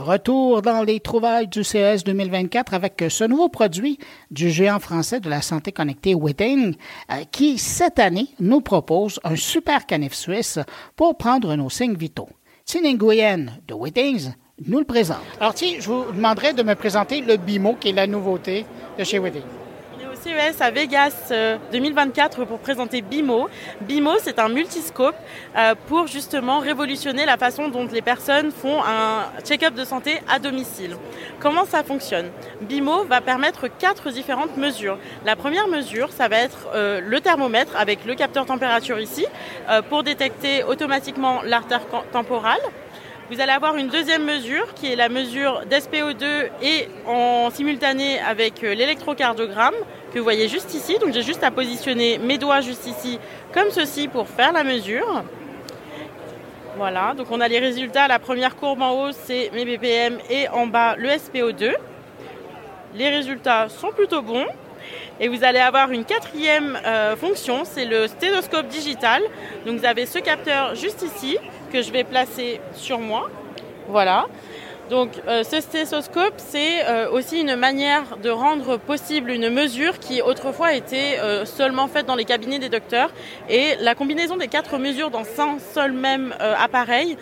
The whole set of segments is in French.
Retour dans les trouvailles du CES 2024 avec ce nouveau produit du géant français de la santé connectée Witting, euh, qui cette année nous propose un super canif suisse pour prendre nos signes vitaux. Tine Nguyen de Wittings nous le présente. Alors tiens, je vous demanderai de me présenter le BIMO qui est la nouveauté de chez Witting. CES à Vegas 2024 euh, pour présenter BIMO. BIMO, c'est un multiscope euh, pour justement révolutionner la façon dont les personnes font un check-up de santé à domicile. Comment ça fonctionne? BIMO va permettre quatre différentes mesures. La première mesure, ça va être euh, le thermomètre avec le capteur température ici pour détecter automatiquement l'artère temporale. Vous allez avoir une deuxième mesure qui est la mesure d'SPO2 et en simultané avec l'électrocardiogramme que vous voyez juste ici. Donc j'ai juste à positionner mes doigts juste ici comme ceci pour faire la mesure. Voilà, donc on a les résultats. La première courbe en haut, c'est mes BPM et en bas, le SPO2. Les résultats sont plutôt bons. Et vous allez avoir une quatrième euh, fonction, c'est le stéthoscope digital. Donc vous avez ce capteur juste ici que je vais placer sur moi. Voilà. Donc euh, ce stéthoscope, c'est euh, aussi une manière de rendre possible une mesure qui autrefois était euh, seulement faite dans les cabinets des docteurs. Et la combinaison des quatre mesures dans un seul même appareil,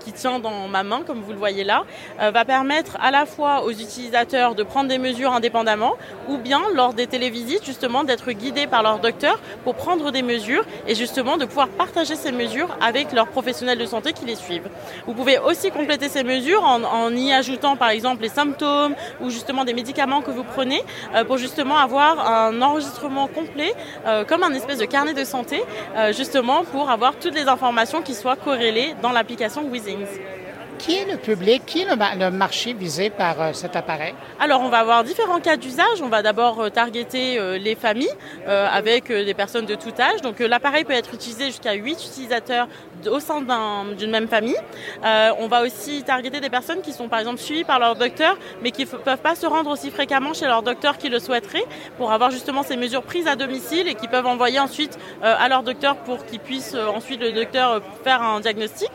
qui tient dans ma main, comme vous le voyez là, va permettre à la fois aux utilisateurs de prendre des mesures indépendamment, ou bien lors des télévisites, justement, d'être guidés par leur docteur pour prendre des mesures et justement de pouvoir partager ces mesures avec leurs professionnels de santé qui les suivent. Vous pouvez aussi compléter ces mesures en en, y ajoutant par exemple les symptômes ou justement des médicaments que vous prenez euh, pour justement avoir un enregistrement complet euh, comme un espèce de carnet de santé euh, justement pour avoir toutes les informations qui soient corrélées dans l'application Withings. Qui est le public, qui est le, marché visé par euh, cet appareil? Alors, on va avoir différents cas d'usage. On va d'abord euh, targeter euh, les familles avec des personnes de tout âge. Donc, l'appareil peut être utilisé jusqu'à 8 utilisateurs au sein d'une même famille. on va aussi targeter des personnes qui sont, par exemple, suivies par leur docteur, mais qui ne peuvent pas se rendre aussi fréquemment chez leur docteur qui le souhaiterait pour avoir justement ces mesures prises à domicile et qui peuvent envoyer ensuite à leur docteur pour qu'il puisse ensuite le docteur faire un diagnostic.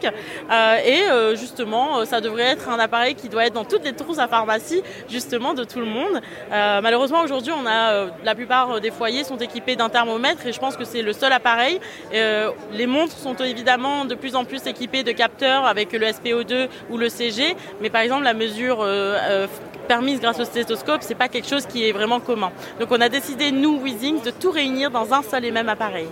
et justement, euh, ça devrait être un appareil qui doit être dans toutes les trousses à pharmacie, justement, de tout le monde. Euh, malheureusement, aujourd'hui, on a euh, la plupart des foyers sont équipés d'un thermomètre et je pense que c'est le seul appareil. les montres sont évidemment de plus en plus équipées de capteurs avec le SPO2 ou le CG, mais par exemple, la mesure permise grâce au stéthoscope, c'est pas quelque chose qui est vraiment commun. Donc on a décidé, nous, Weezing, de tout réunir dans un seul et même appareil.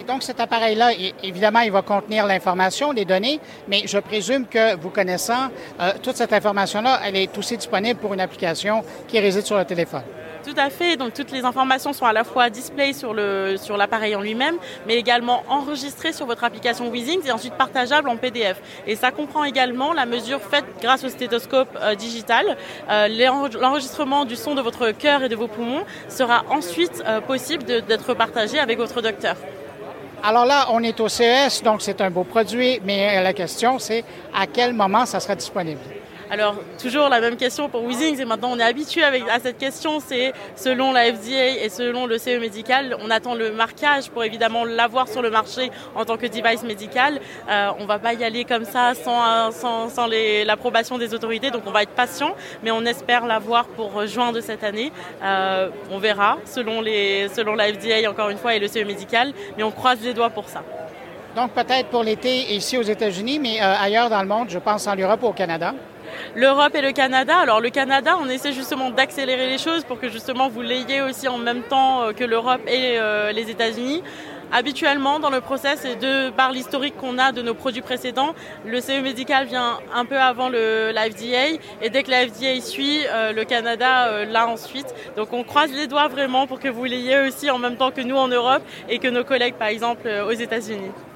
Et donc, cet appareil-là, évidemment, il va contenir l'information, les données, mais je présume que vous connaissant, euh, toute cette information-là, elle est aussi disponible pour une application qui réside sur le téléphone. Tout à fait. Donc toutes les informations sont à la fois display sur l'appareil en lui-même, mais également enregistrées sur votre application Weezings et ensuite partageables en PDF. Et ça comprend également la mesure faite grâce au stéthoscope euh, digital. Euh, l'enregistrement du son de votre cœur et de vos poumons sera ensuite possible d'être partagé avec votre docteur. Alors là, on est au CES, donc c'est un beau produit, mais la question, c'est à quel moment ça sera disponible? Alors, toujours la même question pour Weezing, et maintenant on est habitué avec, à cette question, c'est selon la FDA et selon le CE médical, on attend le marquage pour évidemment l'avoir sur le marché en tant que device médical. Euh, on va pas y aller comme ça sans, sans, sans l'approbation des autorités, donc on va être patient, mais on espère l'avoir pour juin de cette année. Euh, on verra selon, les, selon la FDA encore une fois et le CE médical, mais on croise les doigts pour ça. Donc peut-être pour l'été ici aux États-Unis, mais euh, ailleurs dans le monde, je pense en Europe ou au Canada l'Europe et le Canada. Alors le Canada, on essaie justement d'accélérer les choses pour que justement vous l'ayez aussi en même temps euh, que l'Europe et euh, les États-Unis. Habituellement, dans le process et de par l'historique qu'on a de nos produits précédents, le CE médical vient un peu avant le, FDA et dès que la FDA suit, euh, le Canada l'a ensuite. Donc on croise les doigts vraiment pour que vous l'ayez aussi en même temps que nous en Europe et que nos collègues par exemple aux États-Unis.